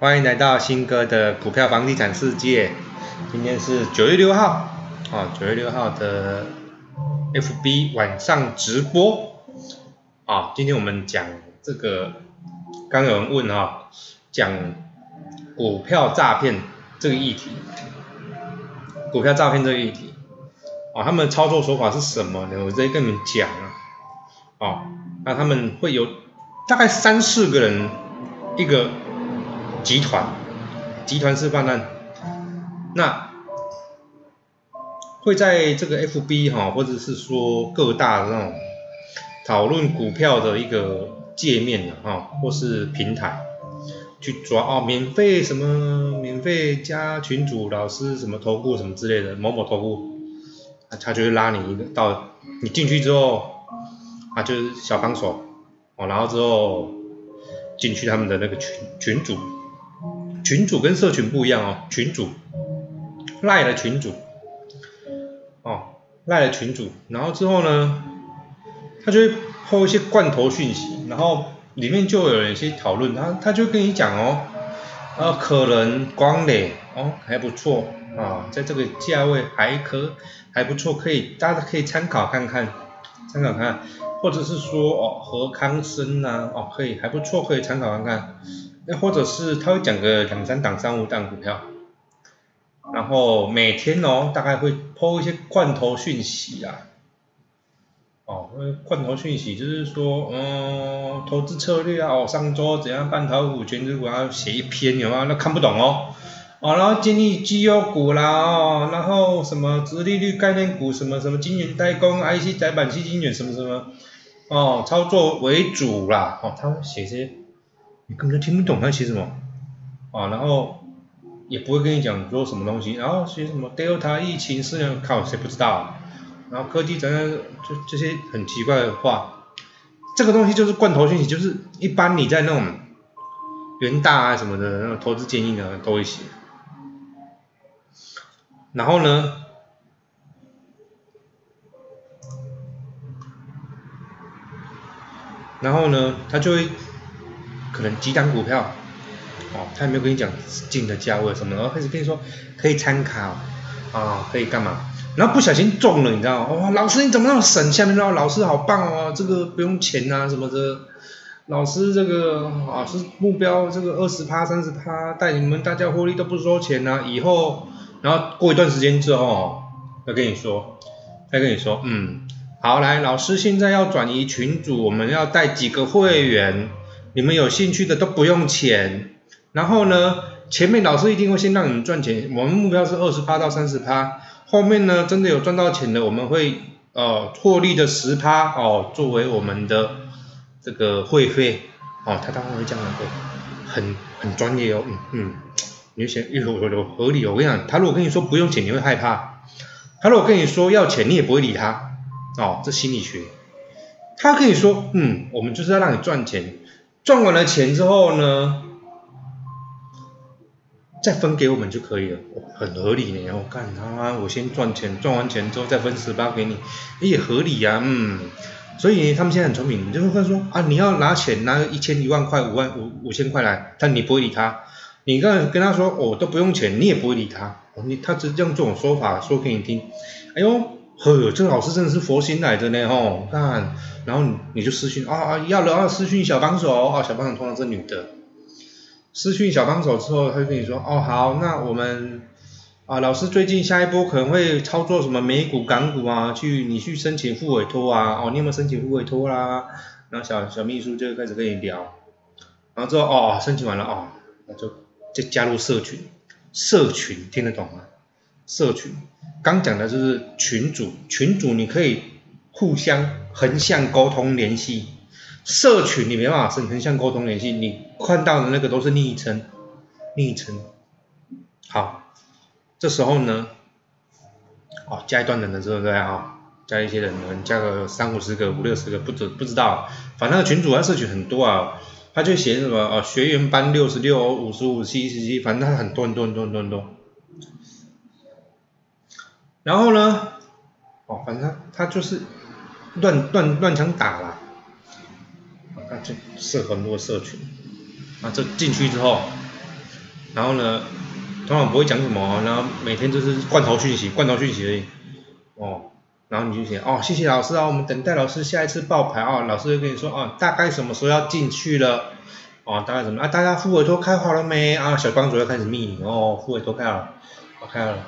欢迎来到新哥的股票房地产世界。今天是九月六号，啊，九月六号的 FB 晚上直播。啊，今天我们讲这个，刚有人问啊，讲股票诈骗这个议题。股票诈骗这个议题，啊，他们操作手法是什么呢？我直接跟你们讲啊，哦，那他们会有大概三四个人一个。集团，集团式泛滥，那会在这个 FB 哈，或者是说各大那种讨论股票的一个界面的哈，或是平台去抓哦，免费什么免费加群主老师什么投顾什么之类的某某投顾，他就会拉你一个到你进去之后，啊就是小帮手哦，然后之后进去他们的那个群群主。群主跟社群不一样哦，群主赖了群主，哦赖了群主，然后之后呢，他就会抛一些罐头讯息，然后里面就有一些讨论，他他就跟你讲哦，呃可能光磊哦还不错啊，在这个价位还可还不错，可以大家可以参考看看，参考看，或者是说哦和康生呐哦可以还不错，可以参考看看。那或者是他会讲个两三档、三五档股票，然后每天哦大概会抛一些罐头讯息啊，哦，罐头讯息就是说，嗯，投资策略啊，哦，上周怎样办投股、全职股啊，写一篇有吗？那看不懂哦，哦，然后建议绩优股啦，哦，然后什么直利率概念股，什么什么金圆代工、IC 载板、基金卷什么什么，哦，操作为主啦，哦，他会写些。你根本听不懂他写什么，啊，然后也不会跟你讲说什么东西，然后写什么 Delta 疫情是要靠谁不知道，然后科技怎样，就这些很奇怪的话，这个东西就是罐头信息，就是一般你在那种元大啊什么的那种投资建议呢都会写，然后呢，然后呢，他就会。可能几档股票，哦，他也没有跟你讲进的价位什么，然后开始跟你说可以参考，啊，可以干嘛？然后不小心中了，你知道吗？哇，老师你怎么那么省？下面说老师好棒哦，这个不用钱啊什么的，老师这个啊是目标这个二十趴三十趴，带你们大家获利都不收钱啊，以后，然后过一段时间之后，要跟你说，再跟你说，嗯，好来，老师现在要转移群组，我们要带几个会员。你们有兴趣的都不用钱，然后呢，前面老师一定会先让你们赚钱，我们目标是二十趴到三十趴，后面呢真的有赚到钱的，我们会呃获利的十趴哦作为我们的这个会费。哦，他当然会这样的，很很专业哦，嗯嗯，你就想有有有合理哦，我跟你讲，他如果跟你说不用钱，你会害怕，他如果跟你说要钱，你也不会理他。哦，这心理学，他跟你说嗯，我们就是要让你赚钱。赚完了钱之后呢，再分给我们就可以了，很合理呢。我干他妈，我先赚钱，赚完钱之后再分十八给你，也合理呀，嗯。所以他们现在很聪明，就会说啊，你要拿钱拿一千一万块五万五五千块来，但你不会理他。你刚跟他说我都不用钱，你也不会理他。你他只用这种说法说给你听，哎呦。呵，这个老师真的是佛心来的呢，吼，看，然后你就私讯啊啊，要了啊，私讯小帮手啊，小帮手通常是女的，私讯小帮手之后，他就跟你说，哦好，那我们啊，老师最近下一波可能会操作什么美股、港股啊，去你去申请副委托啊，哦，你有没有申请副委托啦？然后小小秘书就开始跟你聊，然后之后哦，申请完了哦，那就就加入社群，社群听得懂吗？社群。刚讲的就是群主，群主你可以互相横向沟通联系，社群你没办法是横向沟通联系，你看到的那个都是昵称，昵称。好，这时候呢，哦，加一段人的时候对啊？加一些人，可能加个三五十个、五六十个，不知不知道，反正群主啊社群很多啊，他就写什么哦，学员班六十六、五十五、七十七，反正他很多很多很多很多。然后呢，哦，反正他就是乱乱乱枪打啦，他就设很多社群，啊，这进去之后，然后呢，通常不会讲什么，然后每天就是罐头讯息，罐头讯息而已，哦，然后你就写哦，谢谢老师啊，我们等待老师下一次报牌。啊，老师就跟你说哦，大概什么时候要进去了，哦，大概什么啊，大家副委托开好了没？啊？小帮主要开始密你。哦，副委托开好了，开好了，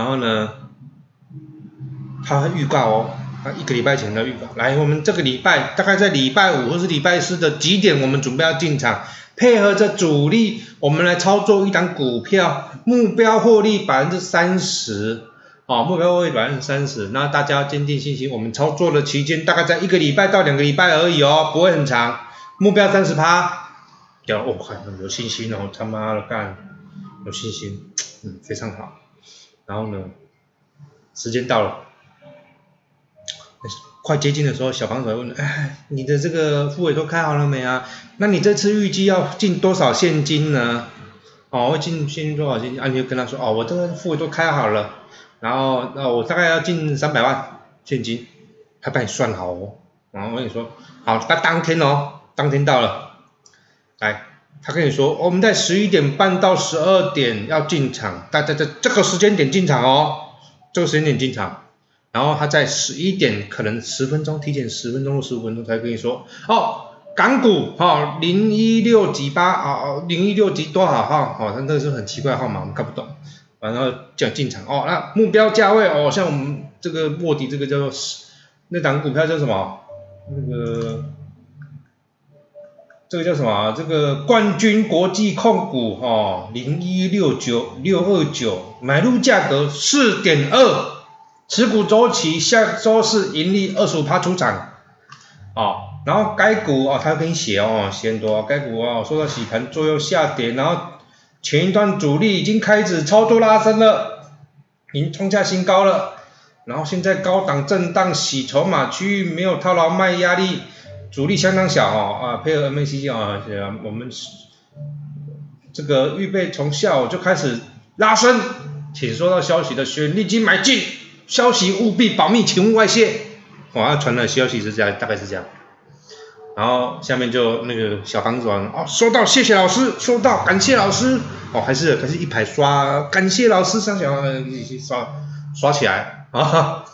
然后呢，他预告哦。他，一个礼拜前的预告，来，我们这个礼拜大概在礼拜五或是礼拜四的几点，我们准备要进场，配合着主力，我们来操作一档股票，目标获利百分之三十，哦，目标获利百分之三十，那大家坚定信心，我们操作的期间大概在一个礼拜到两个礼拜而已哦，不会很长，目标三十趴，要我看有信心哦，他妈的干，有信心，嗯，非常好，然后呢，时间到了。快接近的时候，小房主问：哎，你的这个副委托开好了没啊？那你这次预计要进多少现金呢？哦，会进现金多少现金？啊，你就跟他说：哦，我这个副委托开好了，然后那我大概要进三百万现金，他帮你算好哦。然后我跟你说，好，那当天哦，当天到了，来，他跟你说，我们在十一点半到十二点要进场，大家在这个时间点进场哦，这个时间点进场。然后他在十一点，可能十分钟提前十分钟或十五分钟才跟你说，哦，港股哈零一六几八啊，零一六几多少号？哦，他那个是很奇怪的号码，我们看不懂。然后叫进场哦，那目标价位哦，像我们这个卧底这个叫做那档股票叫什么？那个这个叫什么？这个冠军国际控股哈零一六九六二九，买入价格四点二。持股周期下周是盈利二十五趴出场，哦，然后该股哦，他给你写哦，写很多，该股哦受到洗盘左右下跌，然后前一段主力已经开始操作拉升了，已经创下新高了，然后现在高档震荡洗筹码区域没有套牢卖压力，主力相当小哦，啊，配合 MACD 啊，我们这个预备从下午就开始拉升，请收到消息的学员立即买进。消息务必保密，请勿外泄。我要传的消息是这样，大概是这样。然后下面就那个小房子哦，收到，谢谢老师，收到，感谢老师。哦，还是还是一排刷，感谢老师，上小一起刷刷起来啊。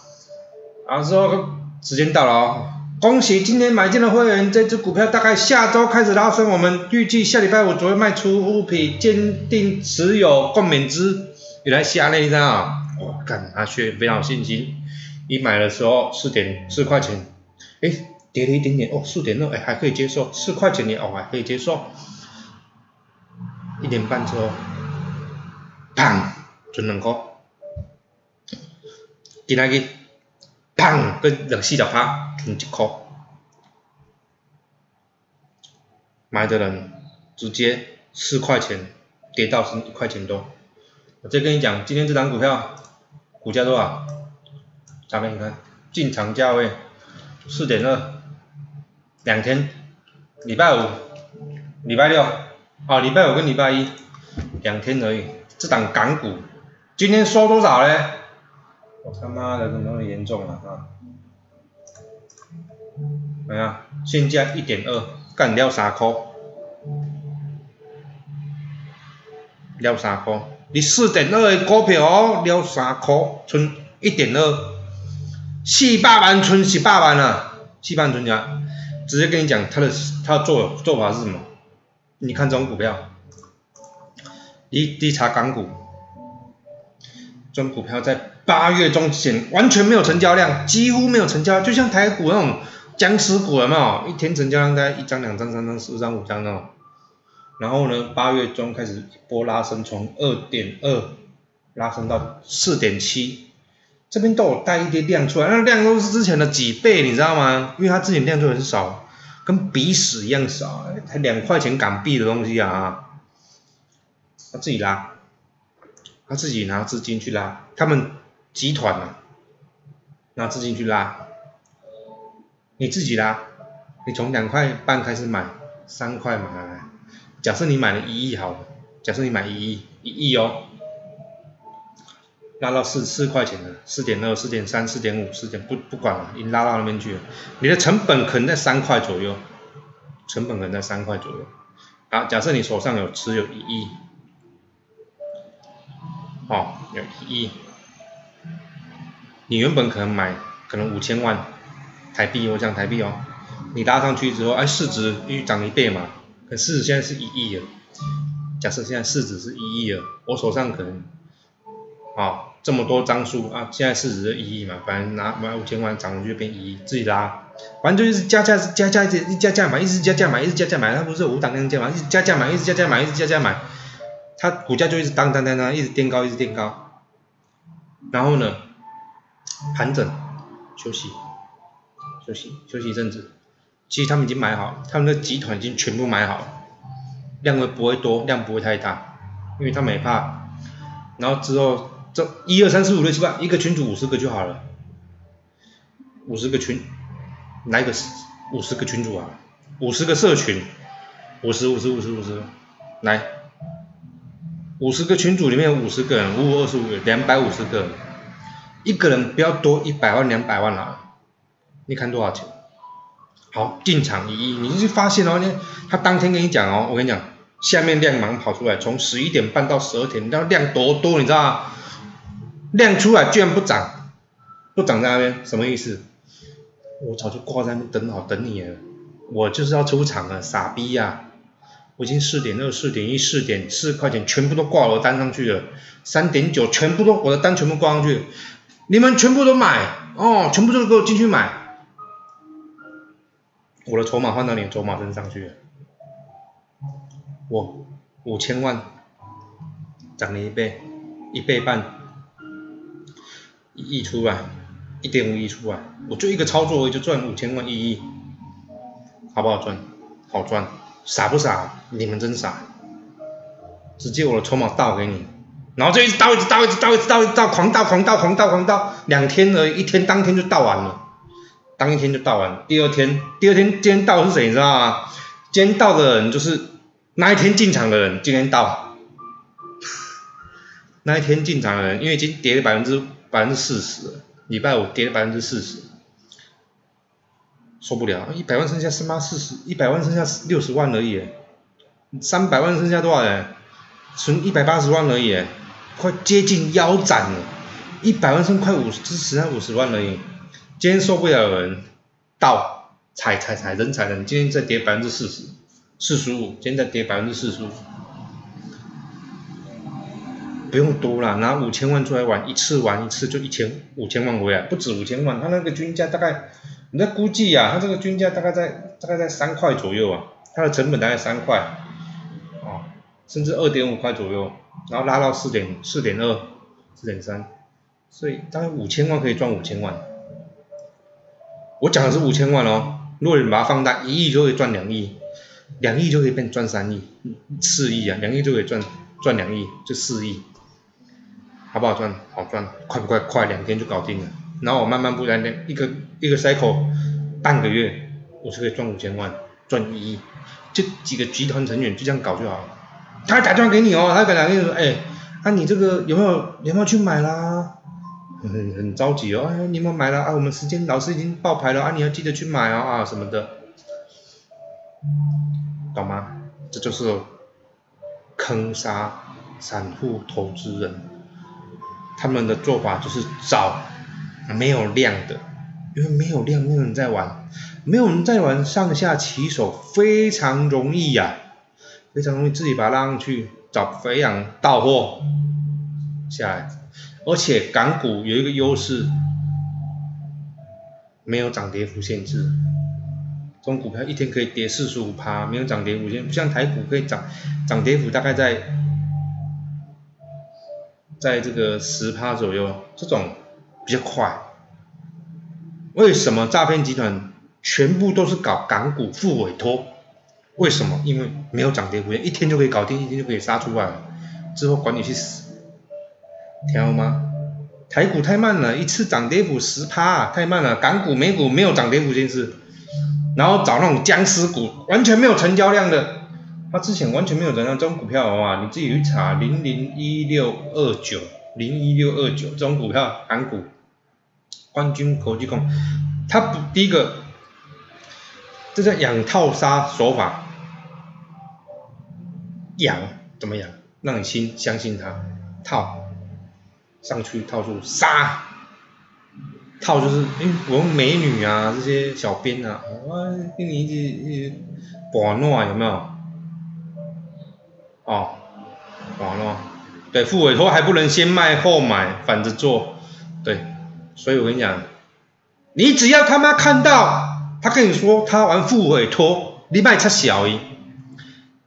然后说时间到了哦，恭喜今天买进的会员，这只股票大概下周开始拉升，我们预计下礼拜五左右卖出物品，坚定持有共勉之。原来下那一张啊。哇，干阿薛非常有信心，一买的时候四点四块钱，哎，跌了一点点，哦，四点六，哎，还可以接受，四块钱也哦还可以接受，一点半之后，砰，存两块，今仔日，砰，跟两四条趴，存一块，买的人直接四块钱跌到是一块钱多，我再跟你讲，今天这张股票。股价多少？咱们你看，进场价位四点二，两天，礼拜五、礼拜六，啊，礼拜五跟礼拜一，两天而已。这档港股今天收多少嘞？我他妈的，怎么那么严重了啊？怎么样？现价一点二，干掉三块，了三块。你四点二的股票哦，了三块，存一点二，四百万存十百万啊，四百万存下，直接跟你讲他的他的做做法是什么？你看这种股票，一低查港股，这种股票在八月中前完全没有成交量，几乎没有成交，就像台股那种僵尸股了嘛？一天成交量在一张、两张、三张、四张、五张那种。然后呢，八月中开始一波拉升，从二点二拉升到四点七，这边都有带一点量出来，那量都是之前的几倍，你知道吗？因为它之前量就很少，跟鼻屎一样少，才两块钱港币的东西啊，他自己拉，他自己拿资金去拉，他们集团啊，拿资金去拉，你自己拉，你从两块半开始买，三块买。假设你买了一亿好了，假设你买一亿，一亿哦，拉到四四块钱了，四点二、四点三、四点五、四点不不管了，已经拉到那边去了。你的成本可能在三块左右，成本可能在三块左右。啊，假设你手上有持有一亿，哦，有一亿。你原本可能买可能五千万台币，我讲台币哦，你拉上去之后，哎，市值又涨一倍嘛，可市值现在是一亿了。假设现在市值是一亿了，我手上可能，啊，这么多张数啊，现在市值是一亿嘛，反正拿买五千万涨就变一亿，自己拉，反正就是加价加价一直加价买，一直加价买，一直加价买，它不是五档量价嘛，一直加价买，一直加价买，一直加价买，它股价就一直当当当当，一直垫高，一直垫高，然后呢？盘整，休息，休息，休息一阵子。其实他们已经买好，他们的集团已经全部买好了，量会不会多，量不会太大，因为他们也怕。然后之后这一二三四五六七八，一个群组五十个就好了，五十个群，来个五十个群组啊，五十个社群，五十五十五十五十，来，五十个群组里面有五十个人，五五二十五，两百五十个。一个人不要多一百万两百万了，你看多少钱？好，进场一亿，你就发现哦，你他当天跟你讲哦，我跟你讲，下面量盲跑出来，从十一点半到十二点，你知道量多多，你知道吗？量出来居然不涨，不涨在那边，什么意思？我早就挂在那边等好等你了，我就是要出场了，傻逼呀！我已经四点二、四点一、四点四块钱全部都挂我的单上去了，三点九全部都我的单全部挂上去。你们全部都买哦，全部都给我进去买，我的筹码换到你的筹码身上去了，我五千万涨了一倍，一倍半，一亿出来，一点五亿出来，我就一个操作我就赚五千万一亿，好不好赚？好赚，傻不傻？你们真傻，直接我的筹码倒给你。然后就一直倒，一直倒，一直倒，一直倒，一直倒，狂倒，狂倒，狂倒，狂倒，两天而已，一天当天就倒完了，当一天就倒完。第二天，第二天今天倒是谁，你知道吗？今天倒的人就是那一天进场的人，今天倒。那一天进场的人，因为已经跌了百分之百分之四十，礼拜五跌了百分之四十，受不了，一百万剩下是吗？四十，一百万剩下六十万而已，三百万剩下多少人？存一百八十万而已。快接近腰斩了，一百万剩快五十，只剩五十万而已。今天受不了人，到踩踩踩人踩人，今天再跌百分之四十，四十五，今天再跌百分之四十五。不用多了，拿五千万出来玩，一次玩一次就一千五千万回来，不止五千万，他那个均价大概，你在估计呀，他这个均价大概在大概在三块左右啊，它的成本大概三块，甚至二点五块左右。然后拉到四点四点二，四点三，所以大概五千万可以赚五千万。我讲的是五千万哦，如果你把它放大，一亿就可以赚两亿，两亿就可以变赚三亿，四亿啊，两亿就可以赚赚两亿，就四亿，好不好赚？好赚，快不快？快，两天就搞定了。然后我慢慢不然一个一个 cycle，半个月我就可以赚五千万，赚一亿，就几个集团成员就这样搞就好了。他打电话给你哦，他打电话给你说，哎，啊你这个有没有有没有去买啦？很很着急哦，哎你有没有买了啊？我们时间老师已经爆牌了啊，你要记得去买哦啊什么的，懂吗？这就是坑杀散户投资人，他们的做法就是找没有量的，因为没有量，没有人在玩，没有人在玩，上下其手非常容易呀。非常容易自己把它拉上去，找肥羊到货下来，而且港股有一个优势，没有涨跌幅限制，这种股票一天可以跌四十五趴，没有涨跌幅限，不像台股可以涨涨跌幅大概在在这个十趴左右，这种比较快。为什么诈骗集团全部都是搞港股付委托？为什么？因为没有涨跌幅，一天就可以搞定，一天就可以杀出来了，之后管你去死，听到吗？台股太慢了，一次涨跌幅十趴，太慢了。港股、美股没有涨跌幅限制，然后找那种僵尸股，完全没有成交量的，他之前完全没有成交这种股票的话，你自己去查零零一六二九零一六二九这种股票，港股冠军国际控，它不第一个，这叫养套杀手法。养怎么养？让你心相信他，套上去套住杀，套就是哎我们美女啊这些小编啊，我跟你一起一起玩弄有没有？哦，玩弄，对，付委托还不能先卖后买，反着做，对，所以我跟你讲，你只要他妈看到他跟你说他玩付委托，你卖他小一，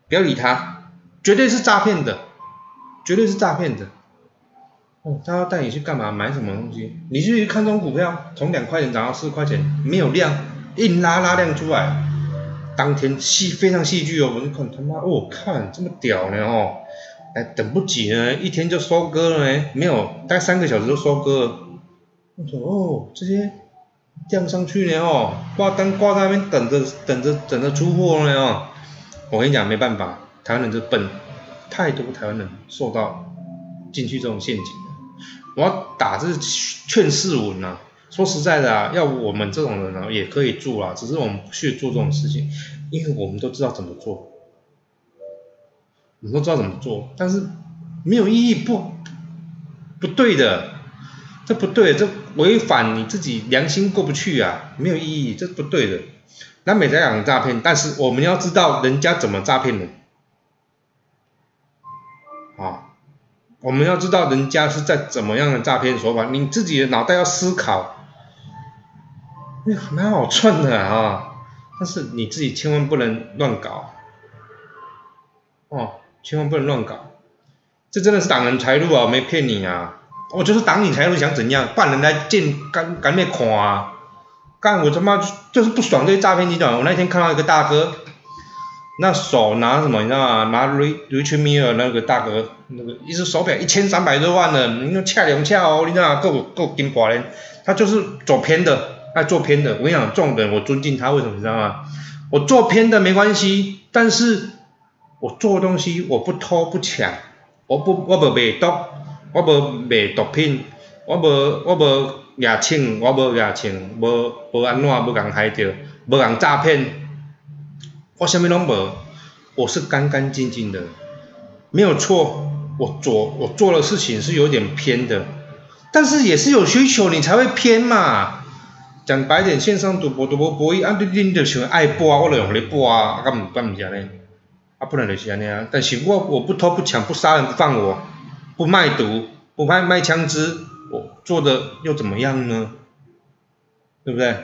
不要理他，绝对是诈骗的。绝对是诈骗的，哦，他要带你去干嘛？买什么东西？你去看中股票，从两块钱涨到四块钱，没有量，硬拉拉量出来，当天戏非常戏剧哦，我就看他妈，哦，看这么屌呢哦，哎，等不及呢，一天就收割了呢，没有，大概三个小时就收割了。我说哦，这些降上去呢哦，挂单挂在那边等着等着等着出货呢哦，我跟你讲没办法，台湾人就笨。太多台湾人受到进去这种陷阱我要打这劝世文啊！说实在的啊，要我们这种人啊也可以做啊，只是我们不去做这种事情，因为我们都知道怎么做，我们都知道怎么做，但是没有意义，不不对的，这不对，这违反你自己良心过不去啊，没有意义，这不对的。那美在讲诈骗，但是我们要知道人家怎么诈骗的。啊，我们要知道人家是在怎么样的诈骗手法，你自己的脑袋要思考，那蛮好赚的啊，但是你自己千万不能乱搞，哦，千万不能乱搞，这真的是挡人财路啊，没骗你啊，我就是挡你财路，想怎样，办人来见，赶赶紧看啊，干我他妈就是不爽这些诈骗集团，我那天看到一个大哥。那手拿什么？你知道吗？拿 Rich m i r 那个大哥，那个一只手表一千三百多万的，你那恰两恰哦，你知道吗？够够金寡嘞。他就是走偏的，爱做偏的。我跟你讲，这种人我尊敬他，为什么？你知道吗？我做偏的没关系，但是我做东西我不偷不抢，我不我不卖毒，我不卖毒品，我不我不牙钱，我不牙钱，无无安怎无人害着，无人诈骗。我什么拢无，我是干干净净的，没有错。我做我做的事情是有点偏的，但是也是有需求你才会偏嘛。讲白点，线上赌博赌博博弈，啊，你你就想爱博啊，我就用你博啊，啊，干唔干唔是安尼？啊，不然就是安尼啊。但是我我不偷不抢不杀人不放我，不卖毒不卖卖枪支，我做的又怎么样呢？对不对？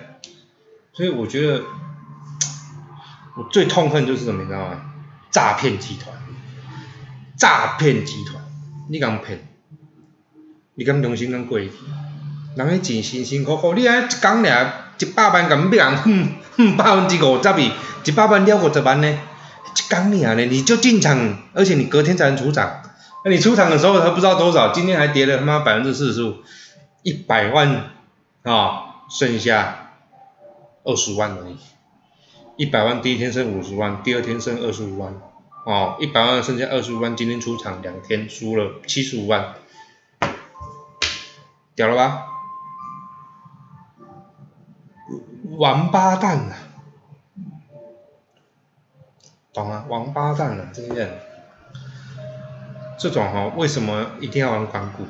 所以我觉得。我最痛恨就是什么，你知道吗？诈骗集团，诈骗集团，你敢骗？你敢良心敢过？人迄钱辛辛苦苦，你安一讲俩一百万，敢要人哼哼百分之五十亿，一百万了五十万呢？一讲俩呢，你就进场，而且你隔天才能出场，那你出场的时候还不知道多少，今天还跌了他妈百分之四十五，一百万啊，剩下二十万而已。一百万第一天剩五十万，第二天剩二十五万，哦，一百万剩下二十五万，今天出场两天输了七十五万，屌了吧？王八蛋啊！懂吗？王八蛋啊！这些人，这种哈，为什么一定要玩港股？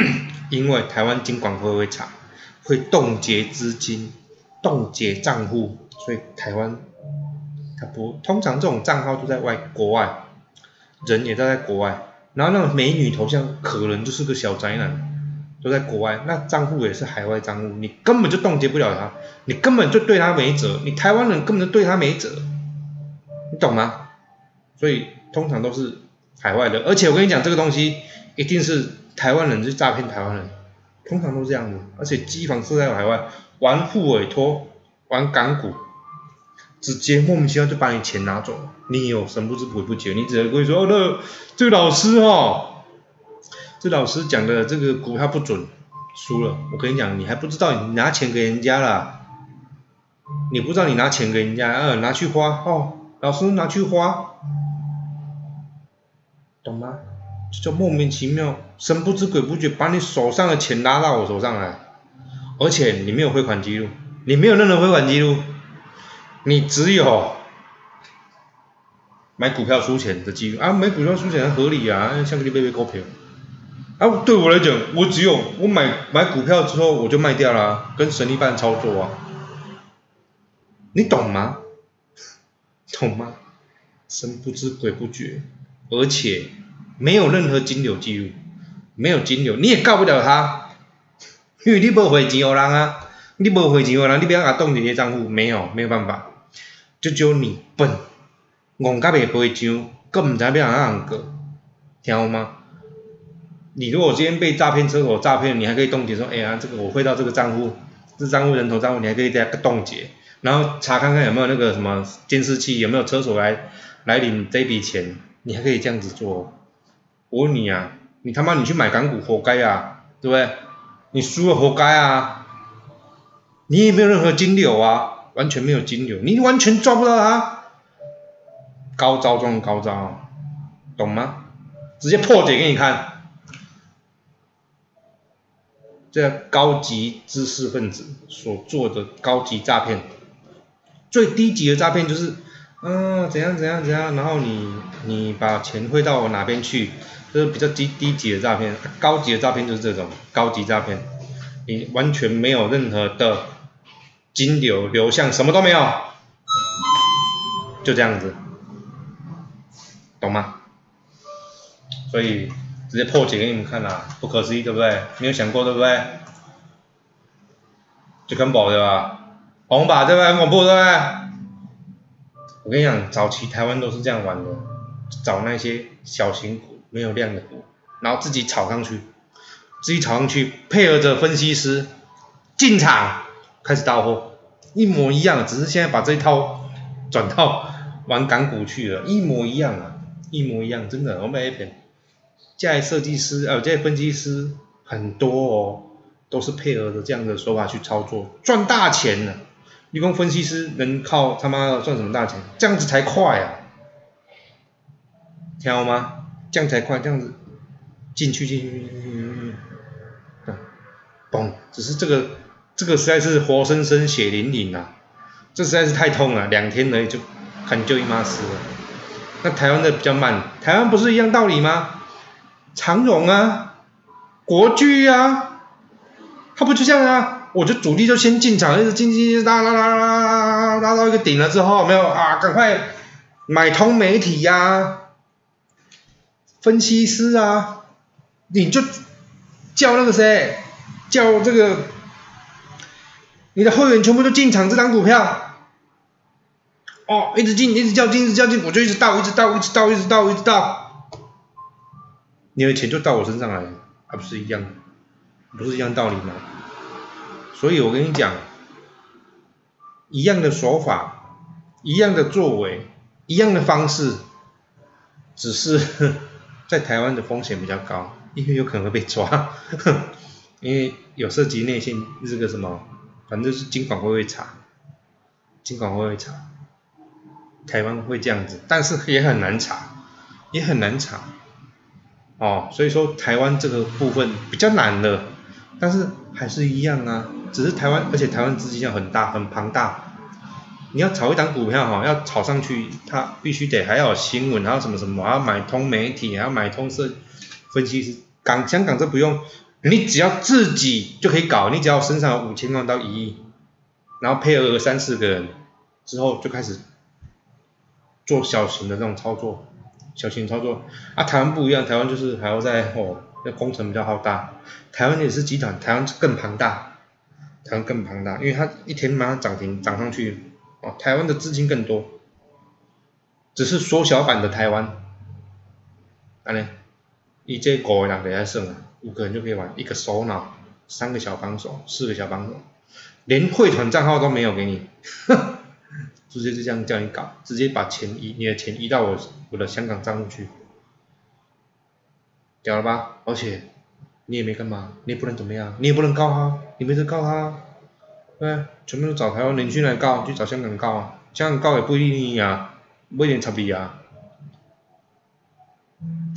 因为台湾金管会会查，会冻结资金，冻结账户。所以台湾，他不通常这种账号都在外国外，人也在在国外，然后那种美女头像可能就是个小宅男，都在国外，那账户也是海外账户，你根本就冻结不了他，你根本就对他没辙，你台湾人根本就对他没辙，你懂吗？所以通常都是海外的，而且我跟你讲这个东西一定是台湾人去诈骗台湾人，通常都是这样子，而且机房是在海外玩副委托，玩港股。直接莫名其妙就把你钱拿走了，你有神不知鬼不觉，你只能会说哦，那这个老师哦，这老师讲的这个股票不准，输了。我跟你讲，你还不知道你拿钱给人家了，你不知道你拿钱给人家，呃，拿去花哦，老师拿去花，懂吗？就莫名其妙，神不知鬼不觉把你手上的钱拉到我手上来，而且你没有汇款记录，你没有任何汇款记录。你只有买股票输钱的机会啊！买股票输钱合理啊，像给你买买股票，啊，对我来讲，我只有我买买股票之后我就卖掉了，跟神力般操作啊，你懂吗？懂吗？神不知鬼不觉，而且没有任何金流记录，没有金流，你也告不了他，因为你无汇钱给人啊，你无汇钱给人，你不要给他冻结账户，没有，没有办法，就只有你笨，憨甲袂会上，佫毋知要安怎过，听有吗？你如果今天被诈骗车手诈骗，你还可以冻结说，哎呀，这个我汇到这个账户，这账户人头账户，你还可以再冻结，然后查看看有没有那个什么监视器，有没有车手来来领这笔钱，你还可以这样子做。我问你啊，你他妈你去买港股活该啊，对不对？你输了活该啊，你也没有任何金流啊，完全没有金流，你完全抓不到他，高招中的高招，懂吗？直接破解给你看。这高级知识分子所做的高级诈骗，最低级的诈骗就是，嗯，怎样怎样怎样，然后你你把钱汇到哪边去，这是比较低低级的诈骗，高级的诈骗就是这种高级诈骗，你完全没有任何的金流流向，什么都没有，就这样子，懂吗？所以。直接破解给你们看啦，不可思议对不对？没有想过对不对？就跟宝对吧？红把对不对？很恐怖对不对？我跟你讲，早期台湾都是这样玩的，找那些小型股没有量的股，然后自己炒上去，自己炒上去，配合着分析师进场开始到货，一模一样，只是现在把这一套转到玩港股去了，一模一样啊，一模一样，真的，我没骗。在设计师呃，这些分析师很多哦，都是配合着这样的手法去操作，赚大钱呢。一共分析师能靠他妈的赚什么大钱？这样子才快啊！听到吗？这样才快，这样子进去进去进去进去，嗯，嘣！只是这个这个实在是活生生血淋淋啊，这实在是太痛了，两天而已就砍就一妈死了。那台湾的比较慢，台湾不是一样道理吗？长荣啊，国巨啊，他不就这样啊？我就主力就先进场，一直进进进，拉拉拉拉拉拉到一个顶了之后，没有啊，赶快买通媒体呀，分析师啊，你就叫那个谁，叫这个你的会员全部都进场这张股票，哦，一直进，一直叫进，一直叫进，我就一直倒，一直倒，一直倒，一直倒，一直倒。你的钱就到我身上来，还不是一样，不是一样道理吗？所以我跟你讲，一样的手法，一样的作为，一样的方式，只是 在台湾的风险比较高，因为有可能会被抓，因为有涉及内线这个什么，反正是金管会会查，金管会会查，台湾会这样子，但是也很难查，也很难查。哦，所以说台湾这个部分比较难的，但是还是一样啊，只是台湾，而且台湾资金要很大很庞大，你要炒一档股票哈，要炒上去，它必须得还要有新闻，还要什么什么，还要买通媒体，还要买通社分析师，港香港这不用，你只要自己就可以搞，你只要身上有五千万到一亿，然后配合三四个人之后就开始做小型的这种操作。小型操作啊，台湾不一样，台湾就是还要在哦，那工程比较浩大。台湾也是集团，台湾更庞大，台湾更庞大，因为它一天马上涨停涨上去，哦，台湾的资金更多，只是缩小版的台湾。安尼，一这五个人在算啊，五个人就可以玩，一个首脑，三个小帮手，四个小帮手，连汇团账号都没有给你。直接就这样叫你搞，直接把钱移，你的钱移到我我的香港账户去，屌了吧？而且你也没干嘛，你也不能怎么样，你也不能告他，你没得告他，对，全部都找台湾人去来告，去找香港告啊，香港告也不一定赢啊，不一定差别啊，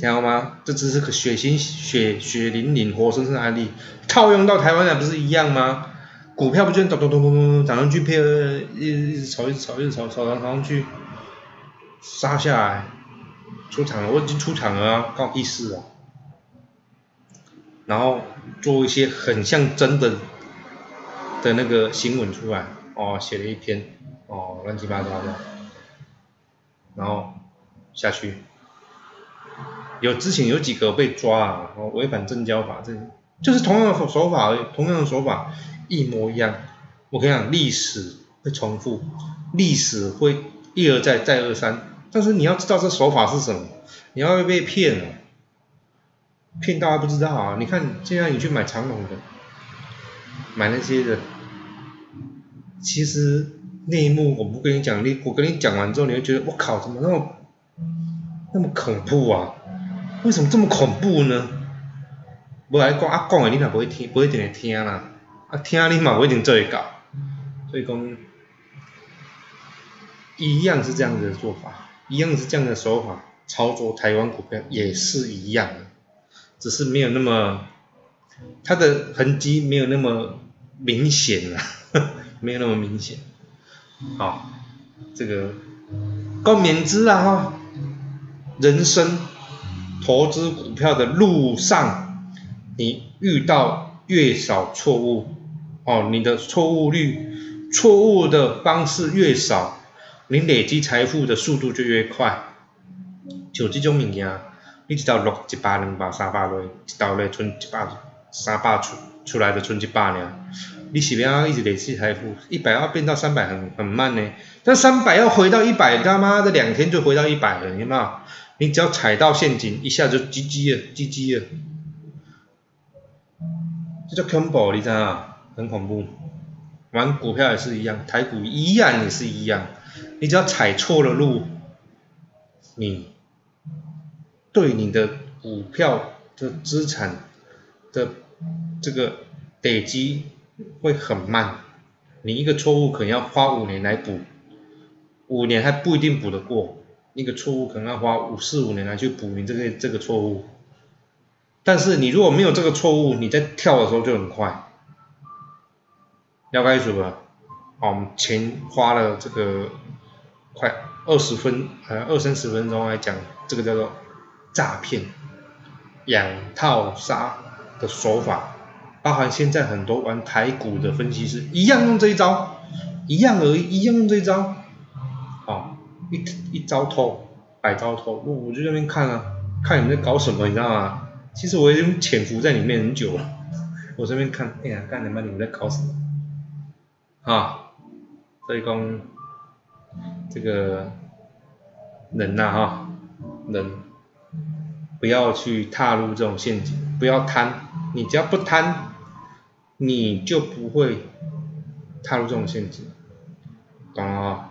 听到吗？这只是个血腥、血血淋淋、活生生的案例，套用到台湾来不是一样吗？股票不就咚咚咚咚咚涨上去，配合一一直炒，一直炒，一直炒，炒上上去，杀下来，出场了，我已经出场了啊，关我屁事啊！然后做一些很像真的的那个新闻出来，哦，写了一篇，哦，乱七八糟的，然后下去，有之前有几个被抓啊，哦，违反证交法，这就是同样的手法，同样的手法一模一样。我跟你讲，历史会重复，历史会一而再再而三，但是你要知道这手法是什么，你要被骗了。骗到还不知道啊！你看现在你去买长隆的，买那些的，其实内幕我不跟你讲，你我跟你讲完之后，你会觉得我靠，怎么那么那么恐怖啊？为什么这么恐怖呢？无来讲啊讲的你也不会听，不一定会听啦，啊听你嘛不一定做会到，所以讲一样是这样子的做法，一样是这样的手法操作台湾股票也是一样的。只是没有那么，它的痕迹没有那么明显了，没有那么明显。好，这个共勉之啊哈。人生投资股票的路上，你遇到越少错误，哦，你的错误率、错误的方式越少，你累积财富的速度就越快。就这种物件。你一道落一百、两百、三百落，一道咧存一百、三百出出来的存一百尔，你是要一直累积财富，一百要变到三百很很慢呢。但三百要回到一百，他妈的两天就回到一百了，有没有？你只要踩到陷阱，一下就 GG 了，GG 了。这叫恐怖，你知道吗很恐怖。玩股票也是一样，台股一样也是一样，你只要踩错了路，你。对你的股票的资产的这个累积会很慢，你一个错误可能要花五年来补，五年还不一定补得过，一个错误可能要花五四五年来去补你这个这个错误，但是你如果没有这个错误，你在跳的时候就很快，要开始吧？好，我们前花了这个快二十分呃二三十分钟来讲这个叫做。诈骗、养套杀的手法，包含现在很多玩台股的分析师一样用这一招，一样而已，一样用这一招，一一招透，百招透，我我就那边看啊，看你们在搞什么，你知道吗？其实我已经潜伏在里面很久了，我这边看，哎呀，干你们你们在搞什么，啊，所以讲这个人呐哈，人。不要去踏入这种陷阱，不要贪，你只要不贪，你就不会踏入这种陷阱，懂了啊？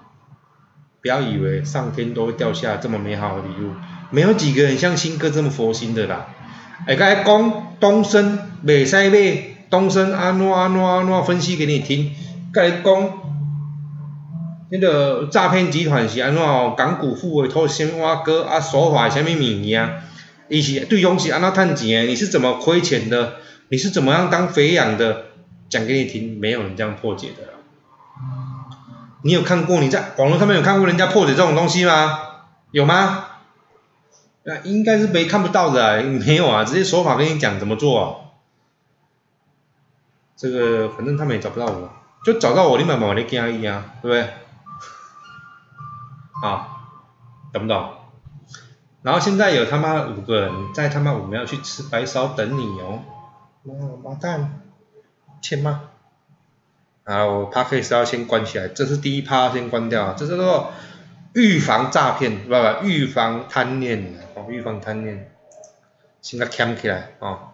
不要以为上天都会掉下这么美好的礼物，没有几个人像新哥这么佛心的啦。哎，刚才讲东升未使买，东升安怎安怎安怎分析给你听，刚才讲那个诈骗集团是安怎，港股富委托先挖哥啊，手法什么物件？一些对东西按照探钱，你是怎么亏钱的？你是怎么样当肥养的？讲给你听，没有人这样破解的。你有看过？你在网络上面有看过人家破解这种东西吗？有吗？那应该是没看不到的，没有啊，直接手法跟你讲怎么做。这个反正他们也找不到我，就找到我，你买买你建议啊，对不对？好，懂不懂？然后现在有他妈五个人在他妈我们要去吃白烧等你哦，妈妈蛋，欠吗？啊，我 p a c k a g e 要先关起来，这是第一趴先关掉，这是说预防诈骗，不不，预防贪念，哦，预防贪念，现在 cam 起来哦。